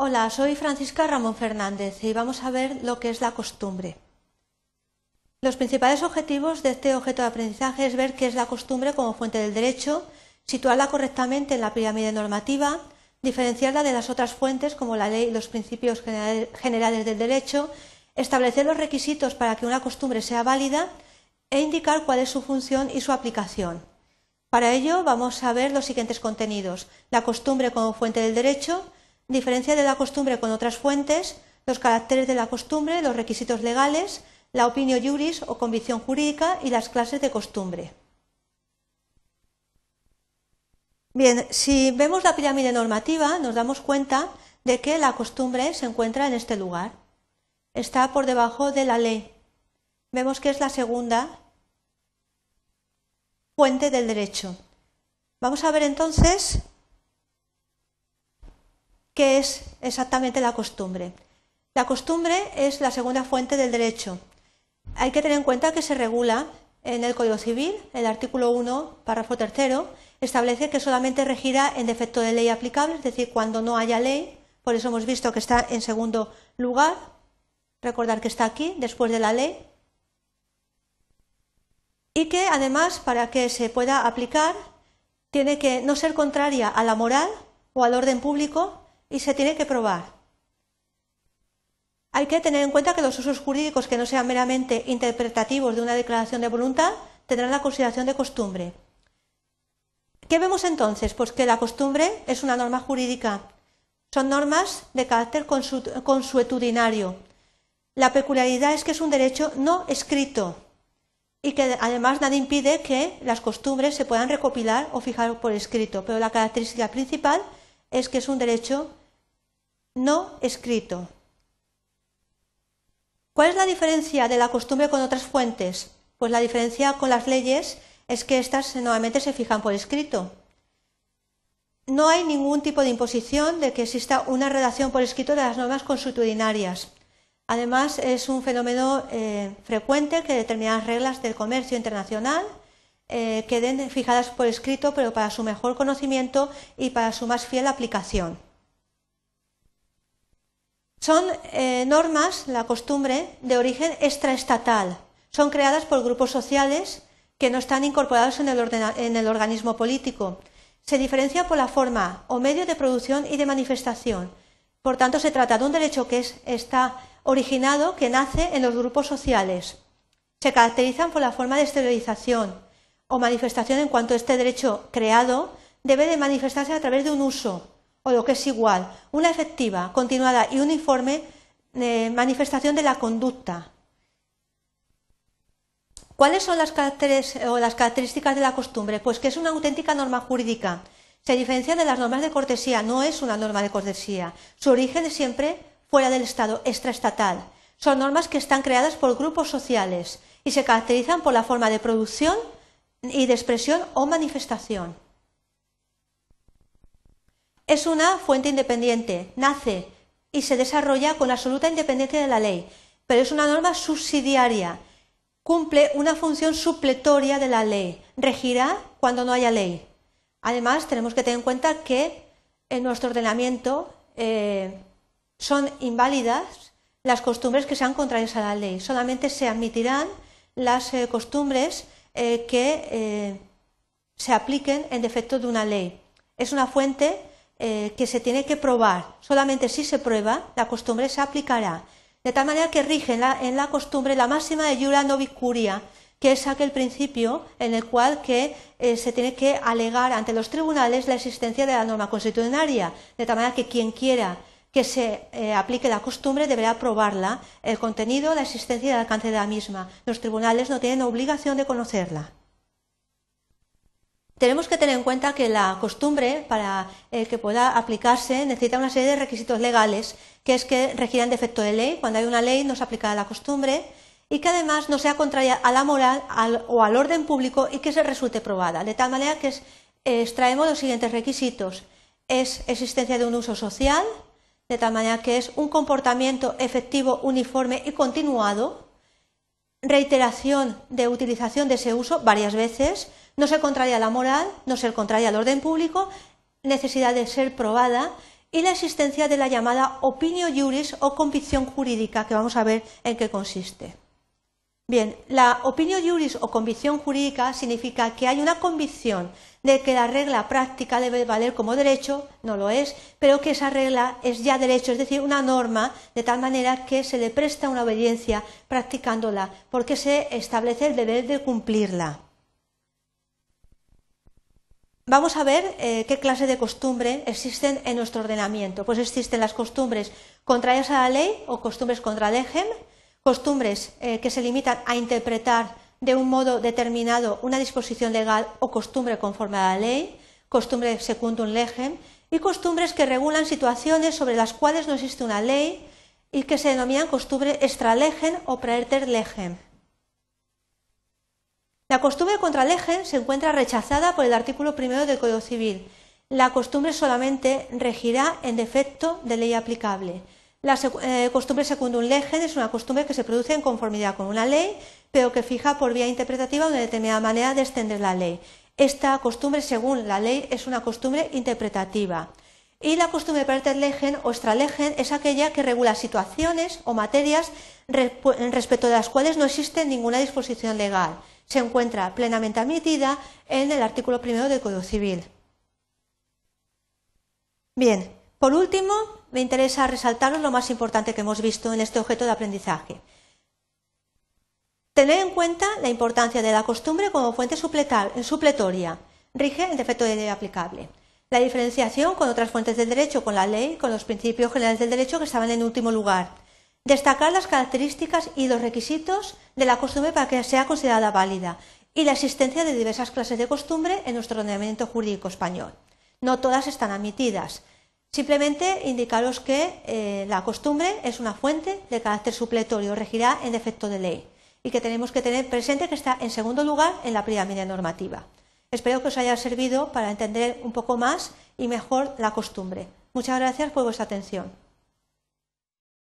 Hola, soy Francisca Ramón Fernández y vamos a ver lo que es la costumbre. Los principales objetivos de este objeto de aprendizaje es ver qué es la costumbre como fuente del derecho, situarla correctamente en la pirámide normativa, diferenciarla de las otras fuentes como la ley y los principios generales del derecho, establecer los requisitos para que una costumbre sea válida e indicar cuál es su función y su aplicación. Para ello vamos a ver los siguientes contenidos. La costumbre como fuente del derecho, diferencia de la costumbre con otras fuentes, los caracteres de la costumbre, los requisitos legales, la opinión juris o convicción jurídica y las clases de costumbre. Bien, si vemos la pirámide normativa, nos damos cuenta de que la costumbre se encuentra en este lugar. Está por debajo de la ley. Vemos que es la segunda fuente del derecho. Vamos a ver entonces qué es exactamente la costumbre. La costumbre es la segunda fuente del derecho. Hay que tener en cuenta que se regula en el Código Civil, el artículo 1, párrafo tercero, establece que solamente regirá en defecto de ley aplicable, es decir, cuando no haya ley, por eso hemos visto que está en segundo lugar, recordar que está aquí, después de la ley, y que además para que se pueda aplicar tiene que no ser contraria a la moral o al orden público y se tiene que probar. Hay que tener en cuenta que los usos jurídicos que no sean meramente interpretativos de una declaración de voluntad tendrán la consideración de costumbre. ¿Qué vemos entonces? Pues que la costumbre es una norma jurídica. Son normas de carácter consuetudinario. La peculiaridad es que es un derecho no escrito, y que además nada impide que las costumbres se puedan recopilar o fijar por escrito, pero la característica principal es que es un derecho no escrito. ¿Cuál es la diferencia de la costumbre con otras fuentes? Pues la diferencia con las leyes es que éstas nuevamente se fijan por escrito. No hay ningún tipo de imposición de que exista una redacción por escrito de las normas consuetudinarias. Además, es un fenómeno eh, frecuente que determinadas reglas del comercio internacional eh, queden fijadas por escrito, pero para su mejor conocimiento y para su más fiel aplicación. Son eh, normas, la costumbre, de origen extraestatal. Son creadas por grupos sociales que no están incorporados en el, organismo político. Se diferencia por la forma o medio de producción y de manifestación. Por tanto, se trata de un derecho que es, está originado que nace en los grupos sociales. Se caracterizan por la forma de exteriorización o manifestación en cuanto este derecho creado debe de manifestarse a través de un uso, o lo que es igual, una efectiva, continuada y uniforme eh, manifestación de la conducta. ¿Cuáles son las, o las características de la costumbre? Pues que es una auténtica norma jurídica. Se diferencia de las normas de cortesía, no es una norma de cortesía. Su origen es siempre fuera del Estado, extraestatal. Son normas que están creadas por grupos sociales y se caracterizan por la forma de producción y de expresión o manifestación. Es una fuente independiente, nace y se desarrolla con absoluta independencia de la ley, pero es una norma subsidiaria, cumple una función supletoria de la ley, regirá cuando no haya ley. Además, tenemos que tener en cuenta que en nuestro ordenamiento eh, son inválidas las costumbres que sean contrarias a la ley. Solamente se admitirán las eh, costumbres eh, que se apliquen en defecto de una ley. Es una fuente que se tiene que probar. Solamente si se prueba, la costumbre se aplicará. De tal manera que rige en la, costumbre la máxima de jura novicuria, que es aquel principio en el cual que, se tiene que alegar ante los tribunales la existencia de la norma constitucionaria, de tal manera que quien quiera que se eh, aplique la costumbre deberá probarla, el contenido, la existencia y el alcance de la misma. Los tribunales no tienen obligación de conocerla. Tenemos que tener en cuenta que la costumbre, para el que pueda aplicarse, necesita una serie de requisitos legales, que es que requieran defecto de ley. Cuando hay una ley no se aplica la costumbre y que además no sea contraria a la moral o al orden público y que se resulte probada. De tal manera que extraemos los siguientes requisitos. Es existencia de un uso social, de tal manera que es un comportamiento efectivo, uniforme y continuado, reiteración de utilización de ese uso varias veces, no ser contraria a la moral, no ser contraria al orden público, necesidad de ser probada y la existencia de la llamada opinio juris o convicción jurídica, que vamos a ver en qué consiste. Bien, la opinio juris o convicción jurídica significa que hay una convicción de que la regla práctica debe valer como derecho, no lo es, pero que esa regla es ya derecho, es decir, una norma, de tal manera que se le presta una obediencia practicándola, porque se establece el deber de cumplirla. Vamos a ver eh, qué clase de costumbre existen en nuestro ordenamiento. Pues existen las costumbres contrarias a la ley o costumbres contra legem, costumbres eh, que se limitan a interpretar de un modo determinado una disposición legal o costumbre conforme a la ley, costumbre secundum legem, y costumbres que regulan situaciones sobre las cuales no existe una ley y que se denominan costumbre extra legem o praeter legem. La costumbre contra legem se encuentra rechazada por el artículo primero del Código Civil. La costumbre solamente regirá en defecto de ley aplicable. La eh, costumbre secundum legem es una costumbre que se produce en conformidad con una ley, pero que fija por vía interpretativa una determinada manera de extender la ley. Esta costumbre, según la ley, es una costumbre interpretativa. Y la costumbre praeter legem o extra legem es aquella que regula situaciones o materias respecto de las cuales no existe ninguna disposición legal. Se encuentra plenamente admitida en el artículo primero del Código Civil. Bien, por último, me interesa resaltaros lo más importante que hemos visto en este objeto de aprendizaje. Tener en cuenta la importancia de la costumbre como fuente supletoria. Rige el defecto de ley aplicable. La diferenciación con otras fuentes del derecho, con la ley, con los principios generales del derecho que estaban en último lugar. Destacar las características y los requisitos de la costumbre para que sea considerada válida y la existencia de diversas clases de costumbre en nuestro ordenamiento jurídico español. No todas están admitidas. Simplemente indicaros que eh, la costumbre es una fuente de carácter supletorio, regirá en defecto de ley y que tenemos que tener presente que está en segundo lugar en la pirámide normativa. Espero que os haya servido para entender un poco más y mejor la costumbre. Muchas gracias por vuestra atención.